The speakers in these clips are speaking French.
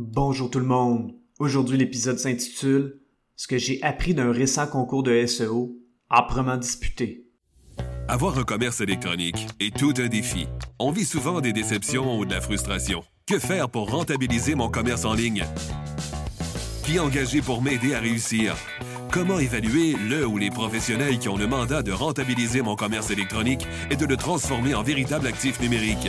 Bonjour tout le monde. Aujourd'hui, l'épisode s'intitule Ce que j'ai appris d'un récent concours de SEO âprement disputé. Avoir un commerce électronique est tout un défi. On vit souvent des déceptions ou de la frustration. Que faire pour rentabiliser mon commerce en ligne? Qui engager pour m'aider à réussir? Comment évaluer le ou les professionnels qui ont le mandat de rentabiliser mon commerce électronique et de le transformer en véritable actif numérique?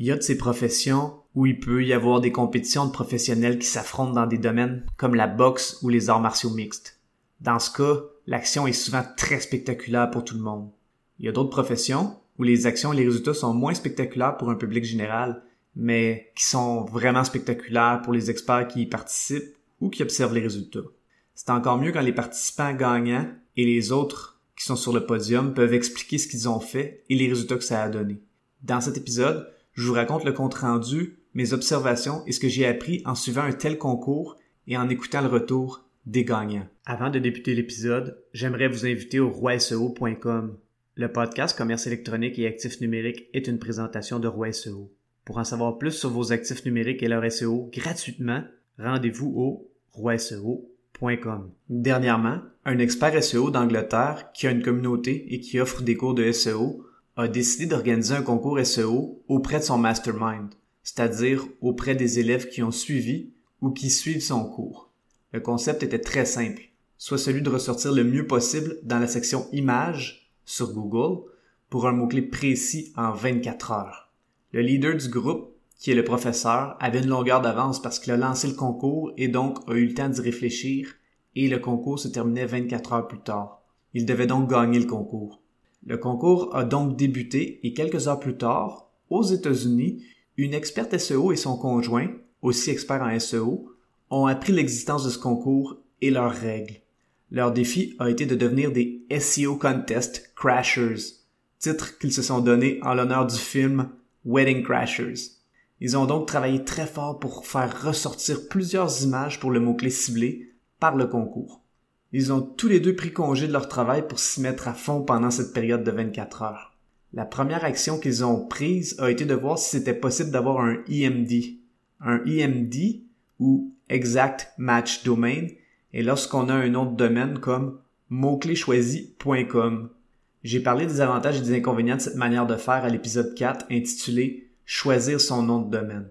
il y a de ces professions où il peut y avoir des compétitions de professionnels qui s'affrontent dans des domaines comme la boxe ou les arts martiaux mixtes. Dans ce cas, l'action est souvent très spectaculaire pour tout le monde. Il y a d'autres professions où les actions et les résultats sont moins spectaculaires pour un public général, mais qui sont vraiment spectaculaires pour les experts qui y participent ou qui observent les résultats. C'est encore mieux quand les participants gagnants et les autres qui sont sur le podium peuvent expliquer ce qu'ils ont fait et les résultats que ça a donné. Dans cet épisode, je vous raconte le compte-rendu, mes observations et ce que j'ai appris en suivant un tel concours et en écoutant le retour des gagnants. Avant de débuter l'épisode, j'aimerais vous inviter au roiseo.com. Le podcast Commerce électronique et actifs numériques est une présentation de Roi SEO. Pour en savoir plus sur vos actifs numériques et leur SEO gratuitement, rendez-vous au roiseo.com. Dernièrement, un expert SEO d'Angleterre qui a une communauté et qui offre des cours de SEO a décidé d'organiser un concours SEO auprès de son mastermind, c'est-à-dire auprès des élèves qui ont suivi ou qui suivent son cours. Le concept était très simple, soit celui de ressortir le mieux possible dans la section images sur Google pour un mot-clé précis en 24 heures. Le leader du groupe, qui est le professeur, avait une longueur d'avance parce qu'il a lancé le concours et donc a eu le temps d'y réfléchir et le concours se terminait 24 heures plus tard. Il devait donc gagner le concours. Le concours a donc débuté et quelques heures plus tard, aux États-Unis, une experte SEO et son conjoint, aussi expert en SEO, ont appris l'existence de ce concours et leurs règles. Leur défi a été de devenir des SEO Contest Crashers, titre qu'ils se sont donné en l'honneur du film Wedding Crashers. Ils ont donc travaillé très fort pour faire ressortir plusieurs images pour le mot-clé ciblé par le concours. Ils ont tous les deux pris congé de leur travail pour s'y mettre à fond pendant cette période de 24 heures. La première action qu'ils ont prise a été de voir si c'était possible d'avoir un EMD. Un EMD, ou Exact Match Domain, est lorsqu'on a un nom de domaine comme mots-clés-choisis.com. J'ai parlé des avantages et des inconvénients de cette manière de faire à l'épisode 4 intitulé Choisir son nom de domaine.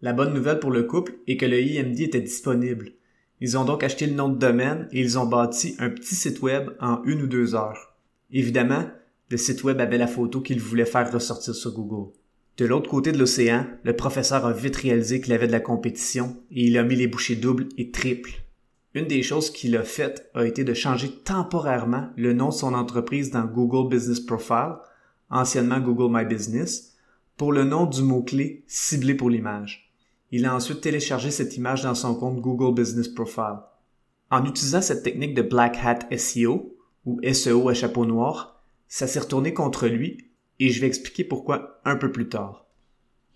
La bonne nouvelle pour le couple est que le EMD était disponible. Ils ont donc acheté le nom de domaine et ils ont bâti un petit site web en une ou deux heures. Évidemment, le site web avait la photo qu'ils voulaient faire ressortir sur Google. De l'autre côté de l'océan, le professeur a vite réalisé qu'il avait de la compétition et il a mis les bouchées doubles et triples. Une des choses qu'il a faites a été de changer temporairement le nom de son entreprise dans Google Business Profile, anciennement Google My Business, pour le nom du mot-clé ciblé pour l'image. Il a ensuite téléchargé cette image dans son compte Google Business Profile. En utilisant cette technique de Black Hat SEO, ou SEO à chapeau noir, ça s'est retourné contre lui et je vais expliquer pourquoi un peu plus tard.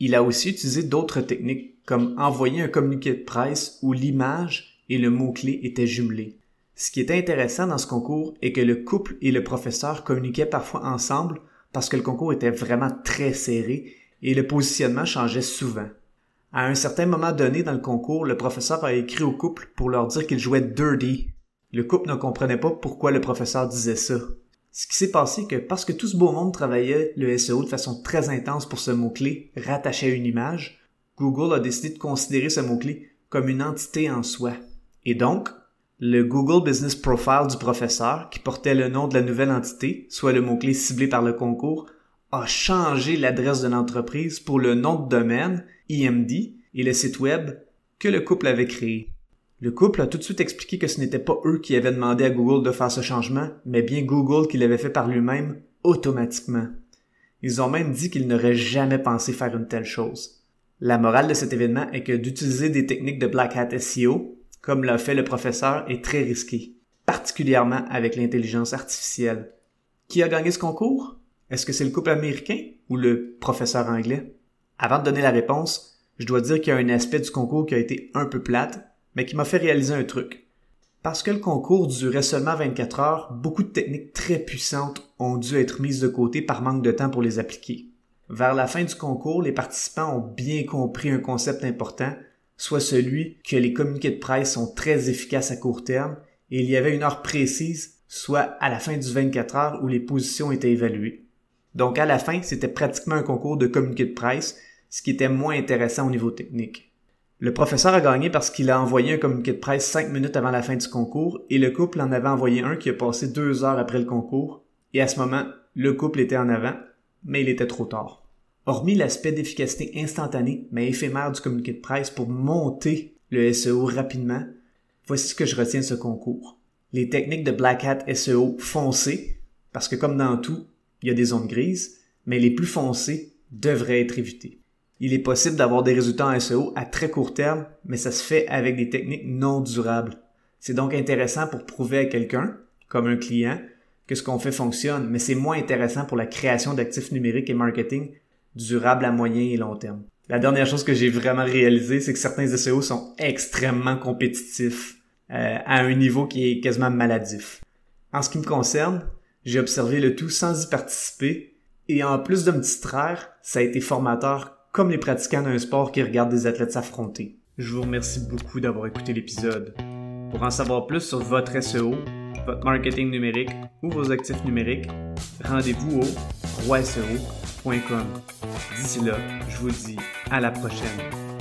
Il a aussi utilisé d'autres techniques comme envoyer un communiqué de presse où l'image et le mot-clé étaient jumelés. Ce qui est intéressant dans ce concours est que le couple et le professeur communiquaient parfois ensemble parce que le concours était vraiment très serré et le positionnement changeait souvent. À un certain moment donné dans le concours, le professeur a écrit au couple pour leur dire qu'il jouait dirty. Le couple ne comprenait pas pourquoi le professeur disait ça. Ce qui s'est passé que parce que tout ce beau monde travaillait le SEO de façon très intense pour ce mot-clé rattaché à une image, Google a décidé de considérer ce mot-clé comme une entité en soi. Et donc, le Google Business Profile du professeur, qui portait le nom de la nouvelle entité, soit le mot-clé ciblé par le concours, a changé l'adresse de l'entreprise pour le nom de domaine, EMD, et le site web que le couple avait créé. Le couple a tout de suite expliqué que ce n'était pas eux qui avaient demandé à Google de faire ce changement, mais bien Google qui l'avait fait par lui-même automatiquement. Ils ont même dit qu'ils n'auraient jamais pensé faire une telle chose. La morale de cet événement est que d'utiliser des techniques de Black Hat SEO, comme l'a fait le professeur, est très risqué, particulièrement avec l'intelligence artificielle. Qui a gagné ce concours? Est-ce que c'est le couple américain ou le professeur anglais? Avant de donner la réponse, je dois dire qu'il y a un aspect du concours qui a été un peu plate, mais qui m'a fait réaliser un truc. Parce que le concours durait seulement 24 heures, beaucoup de techniques très puissantes ont dû être mises de côté par manque de temps pour les appliquer. Vers la fin du concours, les participants ont bien compris un concept important, soit celui que les communiqués de presse sont très efficaces à court terme et il y avait une heure précise, soit à la fin du 24 heures où les positions étaient évaluées. Donc à la fin, c'était pratiquement un concours de communiqués de presse, ce qui était moins intéressant au niveau technique. Le professeur a gagné parce qu'il a envoyé un communiqué de presse cinq minutes avant la fin du concours et le couple en avait envoyé un qui a passé deux heures après le concours. Et à ce moment, le couple était en avant, mais il était trop tard. Hormis l'aspect d'efficacité instantanée mais éphémère du communiqué de presse pour monter le SEO rapidement, voici ce que je retiens de ce concours. Les techniques de Black Hat SEO foncées, parce que comme dans tout, il y a des zones grises, mais les plus foncées devraient être évitées. Il est possible d'avoir des résultats en SEO à très court terme, mais ça se fait avec des techniques non durables. C'est donc intéressant pour prouver à quelqu'un, comme un client, que ce qu'on fait fonctionne, mais c'est moins intéressant pour la création d'actifs numériques et marketing durables à moyen et long terme. La dernière chose que j'ai vraiment réalisé, c'est que certains SEO sont extrêmement compétitifs euh, à un niveau qui est quasiment maladif. En ce qui me concerne, j'ai observé le tout sans y participer et en plus de me distraire, ça a été formateur comme les pratiquants d'un sport qui regardent des athlètes s'affronter. Je vous remercie beaucoup d'avoir écouté l'épisode. Pour en savoir plus sur votre SEO, votre marketing numérique ou vos actifs numériques, rendez-vous au roiseo.com. D'ici là, je vous dis à la prochaine.